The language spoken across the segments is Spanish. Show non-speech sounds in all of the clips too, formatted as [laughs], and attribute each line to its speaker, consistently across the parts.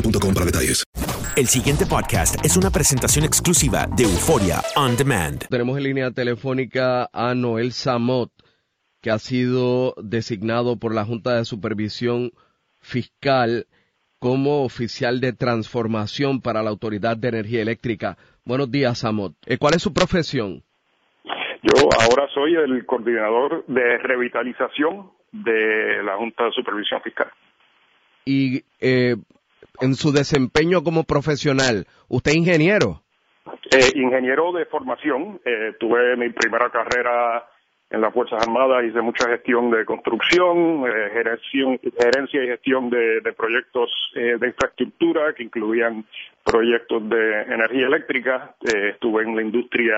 Speaker 1: boostmobile.com para detalles.
Speaker 2: El siguiente podcast es una presentación exclusiva de Euforia On Demand.
Speaker 3: Tenemos en línea telefónica a Noel Samot, que ha sido designado por la Junta de Supervisión Fiscal como oficial de transformación para la Autoridad de Energía Eléctrica. Buenos días, Samot. Eh, ¿Cuál es su profesión?
Speaker 4: Yo ahora soy el coordinador de revitalización de la Junta de Supervisión Fiscal.
Speaker 3: Y eh, en su desempeño como profesional, ¿usted es ingeniero?
Speaker 4: Eh, ingeniero de formación, eh, tuve mi primera carrera en las Fuerzas Armadas, hice mucha gestión de construcción, eh, gerencia, y gestión de, de proyectos eh, de infraestructura que incluían proyectos de energía eléctrica, eh, estuve en la industria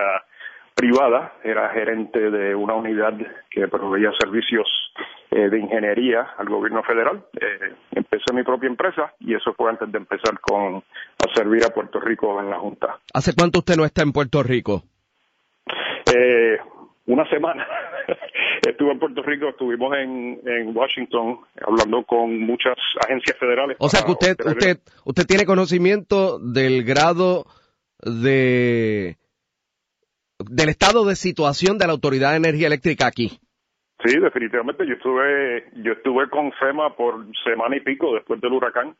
Speaker 4: privada, era gerente de una unidad que proveía servicios eh, de ingeniería al gobierno federal. Eh, empecé mi propia empresa y eso fue antes de empezar con a servir a Puerto Rico en la Junta.
Speaker 3: ¿Hace cuánto usted no está en Puerto Rico?
Speaker 4: Eh, una semana. [laughs] Estuve en Puerto Rico, estuvimos en, en Washington hablando con muchas agencias federales.
Speaker 3: O sea que usted,
Speaker 4: obtener-
Speaker 3: usted, usted tiene conocimiento del grado de del estado de situación de la Autoridad de Energía Eléctrica aquí.
Speaker 4: Sí, definitivamente. Yo estuve, yo estuve con FEMA por semana y pico después del huracán,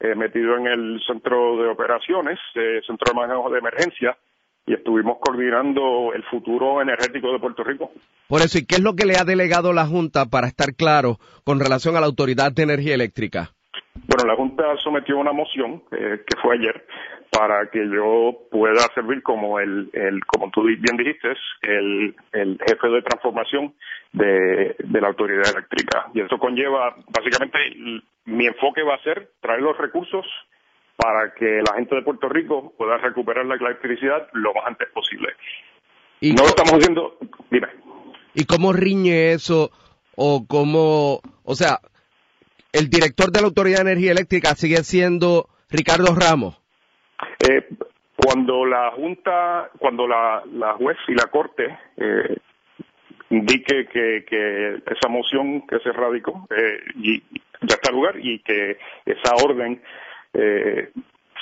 Speaker 4: eh, metido en el centro de operaciones, eh, centro de manejo de emergencia, y estuvimos coordinando el futuro energético de Puerto Rico.
Speaker 3: Por eso, ¿y qué es lo que le ha delegado la Junta para estar claro con relación a la Autoridad de Energía Eléctrica?
Speaker 4: La Junta sometió una moción, eh, que fue ayer, para que yo pueda servir como el, el como tú bien dijiste, el, el jefe de transformación de, de la autoridad eléctrica. Y eso conlleva, básicamente, mi enfoque va a ser traer los recursos para que la gente de Puerto Rico pueda recuperar la electricidad lo más antes posible.
Speaker 3: Y
Speaker 4: no lo estamos haciendo, dime.
Speaker 3: ¿Y cómo riñe eso? O cómo, o sea, el director de la Autoridad de Energía Eléctrica sigue siendo Ricardo Ramos.
Speaker 4: Eh, cuando la Junta, cuando la, la juez y la Corte eh, indique que, que esa moción que se radicó eh, y ya está lugar y que esa orden eh,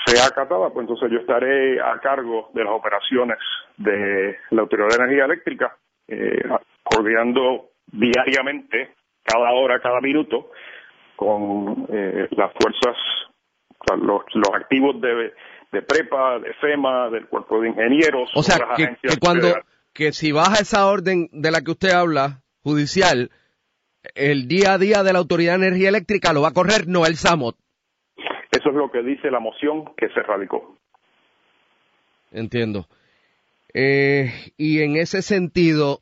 Speaker 4: sea acatada, pues entonces yo estaré a cargo de las operaciones de la Autoridad de Energía Eléctrica, eh, coordinando diariamente, cada hora, cada minuto, con eh, las fuerzas, o sea, los, los activos de, de PREPA, de FEMA, del Cuerpo de Ingenieros,
Speaker 3: O sea, que, cuando,
Speaker 4: federales.
Speaker 3: que si baja esa orden de la que usted habla, judicial, el día a día de la Autoridad de Energía Eléctrica lo va a correr Noel Samot.
Speaker 4: Eso es lo que dice la moción que se radicó.
Speaker 3: Entiendo. Eh, y en ese sentido,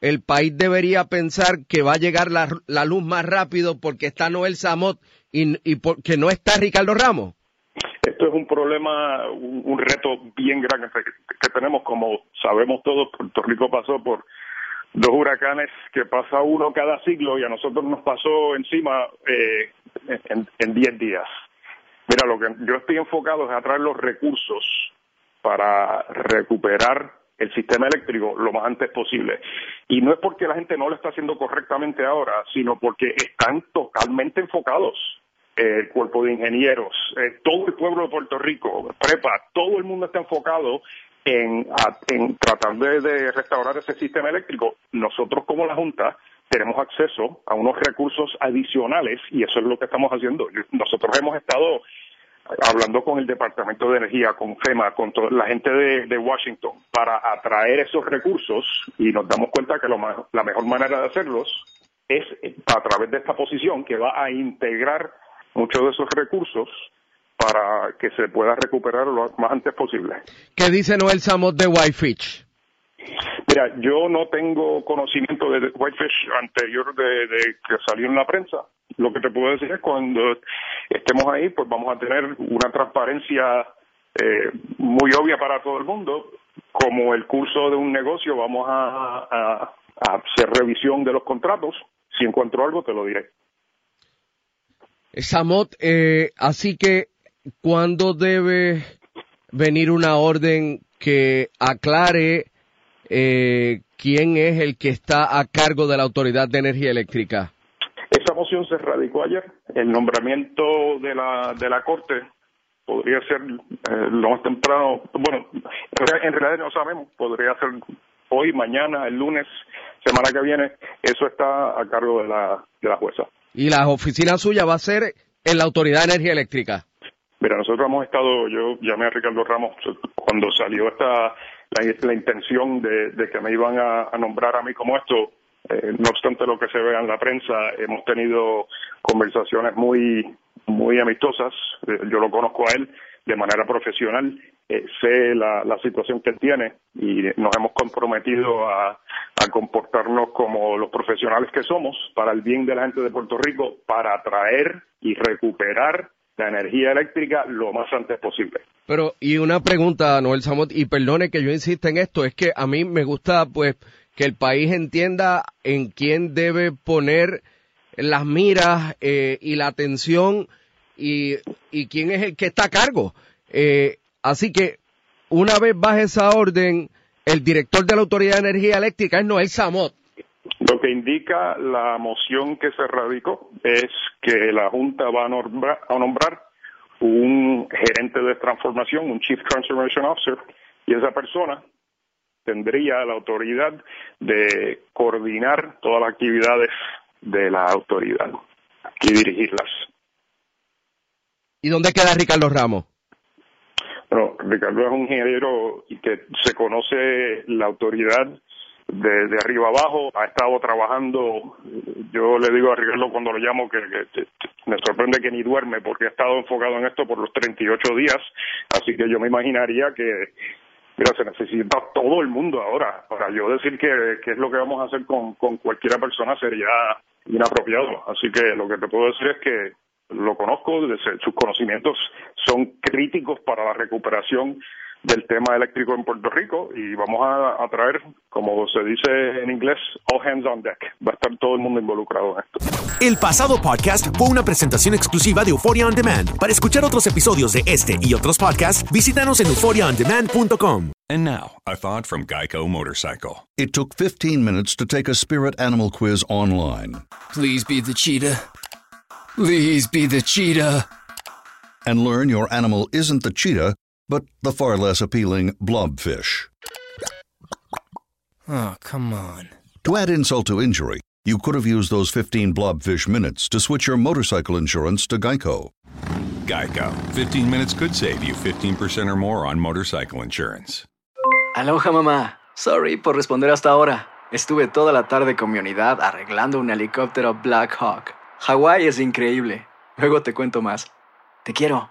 Speaker 3: el país debería pensar que va a llegar la, la luz más rápido porque está Noel Samot y, porque no está Ricardo Ramos.
Speaker 4: Esto es un problema, un, reto bien grande que, que, tenemos. Como sabemos todos, Puerto Rico pasó por dos huracanes que pasa uno cada siglo y a nosotros nos pasó encima eh, en 10 días. Mira, lo que yo estoy enfocado es a traer los recursos para recuperar el sistema eléctrico lo más antes posible. Y no es porque la gente no lo está haciendo correctamente ahora, sino porque están totalmente enfocados. El cuerpo de ingenieros, eh, todo el pueblo de Puerto Rico, prepa, todo el mundo está enfocado en, en tratar de restaurar ese sistema eléctrico. Nosotros como la Junta tenemos acceso a unos recursos adicionales y eso es lo que estamos haciendo. Nosotros hemos estado hablando con el Departamento de Energía, con FEMA, con la gente de, Washington, para atraer esos recursos y nos damos cuenta que la mejor manera de hacerlos es a través de esta posición que va a integrar muchos de esos recursos para que se pueda recuperar lo más antes posible.
Speaker 3: ¿Qué dice Noel Samot de Whitefish?
Speaker 4: Mira, yo no tengo conocimiento de Whitefish anterior de, que salió en la prensa. Lo que te puedo decir es cuando estemos ahí, pues vamos a tener una transparencia eh, muy obvia para todo el mundo. Como el curso de un negocio, vamos a, hacer revisión de los contratos. Si encuentro algo, te lo diré.
Speaker 3: Samot, eh, así que, ¿cuándo debe venir una orden que aclare eh, quién es el que está a cargo de la Autoridad de Energía Eléctrica.
Speaker 4: Esa moción se radicó ayer. El nombramiento de la, de la Corte podría ser eh, lo más temprano, bueno, en realidad no sabemos, podría ser hoy, mañana, el lunes, semana que viene, eso está a cargo de la, de la jueza.
Speaker 3: ¿Y la oficina suya va a ser en la Autoridad de Energía Eléctrica?
Speaker 4: Mira, nosotros hemos estado, yo llamé a Ricardo Ramos cuando salió esta la, intención de, que me iban a, nombrar a mí como esto. Eh, no obstante lo que se vea en la prensa, hemos tenido conversaciones muy, muy amistosas. Eh, yo lo conozco a él de manera profesional, eh, sé la, situación que él tiene y nos hemos comprometido a, a, comportarnos como los profesionales que somos para el bien de la gente de Puerto Rico, para atraer y recuperar la energía eléctrica lo más antes posible.
Speaker 3: Pero, y una pregunta, Noel Samot, y perdone que yo insista en esto, es que a mí me gusta, pues, que el país entienda en quién debe poner las miras eh, y la atención y, quién es el que está a cargo. Eh, así que, una vez baje esa orden, el director de la Autoridad de Energía Eléctrica es Noel Samot.
Speaker 4: Lo que indica la moción que se radicó es que la Junta va a nombrar, un gerente de transformación, un Chief Transformation Officer, y esa persona tendría la autoridad de coordinar todas las actividades de la autoridad y dirigirlas.
Speaker 3: ¿Y dónde queda Ricardo Ramos?
Speaker 4: Bueno, Ricardo es un ingeniero que se conoce la autoridad de, arriba abajo, ha estado trabajando, yo le digo a Ricardo cuando lo llamo que, me sorprende que ni duerme porque ha estado enfocado en esto por los 38 días, así que yo me imaginaría que mira, se necesita todo el mundo ahora. Para yo decir que, es lo que vamos a hacer con, con cualquiera persona sería inapropiado. Así que lo que te puedo decir es que lo conozco, sus conocimientos son críticos para la recuperación del tema eléctrico en Puerto Rico y vamos a, traer, como se dice en inglés, all hands on deck. Va a estar todo el mundo involucrado en esto.
Speaker 2: El pasado podcast fue una presentación exclusiva de Euphoria On Demand. Para escuchar otros episodios de este y otros podcasts, visítanos en euphoriaondemand.com.
Speaker 5: And now, a thought from Geico Motorcycle.
Speaker 6: It took 15 minutes to take a spirit animal quiz online.
Speaker 7: Please be the cheetah. Please be the cheetah.
Speaker 6: And learn your animal isn't the cheetah but the far less appealing blobfish.
Speaker 7: Oh, come on.
Speaker 6: To add insult to injury, you could have used those 15 blobfish minutes to switch your motorcycle insurance to Geico.
Speaker 5: Geico. 15 minutes could save you 15% or more on motorcycle insurance.
Speaker 8: Aloha, mamá. Sorry por responder hasta ahora. Estuve toda la tarde con mi unidad arreglando un helicóptero Black Hawk. Hawái es increíble. Luego te cuento más. Te quiero.